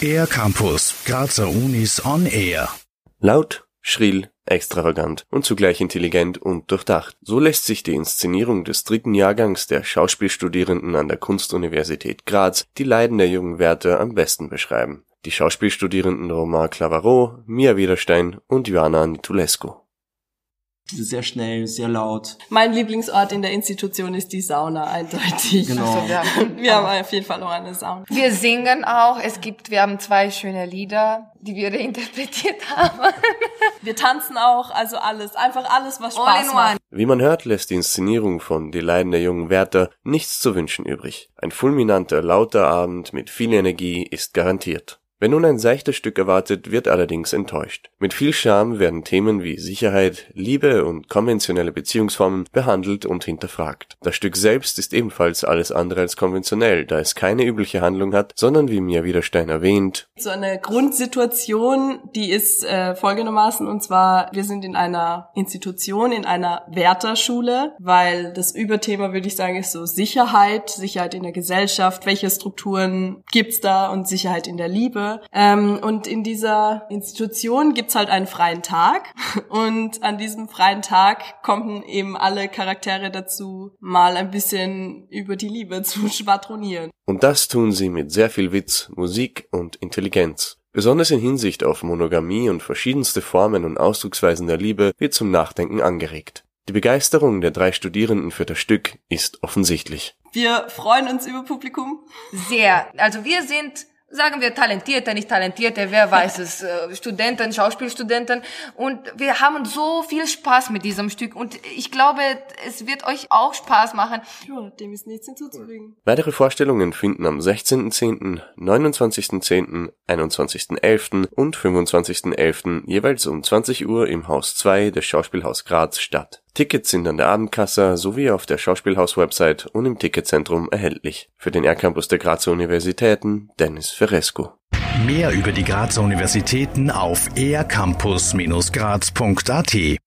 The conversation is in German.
Air Campus, Grazer Unis on Air. Laut, schrill, extravagant und zugleich intelligent und durchdacht. So lässt sich die Inszenierung des dritten Jahrgangs der Schauspielstudierenden an der Kunstuniversität Graz, die Leiden der jungen Wärter, am besten beschreiben. Die Schauspielstudierenden Romain Clavaro, Mia Wiederstein und Joanna Nitulescu. Sehr schnell, sehr laut. Mein Lieblingsort in der Institution ist die Sauna, eindeutig. Genau. Also wir, haben, Wir haben auf jeden Fall noch eine Sauna. wir singen auch. Es gibt, wir haben zwei schöne Lieder, die wir reinterpretiert haben. Wir tanzen auch, also alles. Einfach alles, was All Spaß in macht. one. Wie man hört, lässt die Inszenierung von Die Leiden der jungen Wärter nichts zu wünschen übrig. Ein fulminanter, lauter Abend mit viel Energie ist garantiert. Wenn nun ein seichtes Stück erwartet, wird allerdings enttäuscht. Mit viel Charme werden Themen wie Sicherheit, Liebe und konventionelle Beziehungsformen behandelt und hinterfragt. Das Stück selbst ist ebenfalls alles andere als konventionell, da es keine übliche Handlung hat, sondern wie Mia Widerstein erwähnt, So eine Grundsituation, die ist äh, folgendermaßen, und zwar, wir sind in einer Institution, in einer Wärterschule, weil das Überthema, würde ich sagen, ist so Sicherheit, Sicherheit in der Gesellschaft, welche Strukturen gibt's da und Sicherheit in der Liebe. Ähm, und in dieser Institution gibt's halt einen freien Tag und an diesem freien Tag kommen eben alle Charaktere dazu, mal ein bisschen über die Liebe zu schwadronieren. Und das tun sie mit sehr viel Witz, Musik und Intelligenz. Besonders in Hinsicht auf Monogamie und verschiedenste Formen und Ausdrucksweisen der Liebe wird zum Nachdenken angeregt. Die Begeisterung der drei Studierenden für das Stück ist offensichtlich. Wir freuen uns über Publikum. Sehr. Also wir sind, sagen wir, talentierte, nicht talentierte, wer weiß es, äh, Studenten, Schauspielstudenten. Und wir haben so viel Spaß mit diesem Stück. Und ich glaube, es wird euch auch Spaß machen. Ja, dem ist nichts hinzuzufügen. Weitere Vorstellungen finden am 16.10., 29.10., 21.11. und 25.11. jeweils um 20 Uhr im Haus 2 des Schauspielhaus Graz statt. Tickets sind an der Abendkasse sowie auf der Schauspielhaus-Website und im Ticketzentrum erhältlich. Für den R-Campus der Grazer Universitäten Dennis Ferresco. Mehr über die Grazer Universitäten auf aircampus-graz.at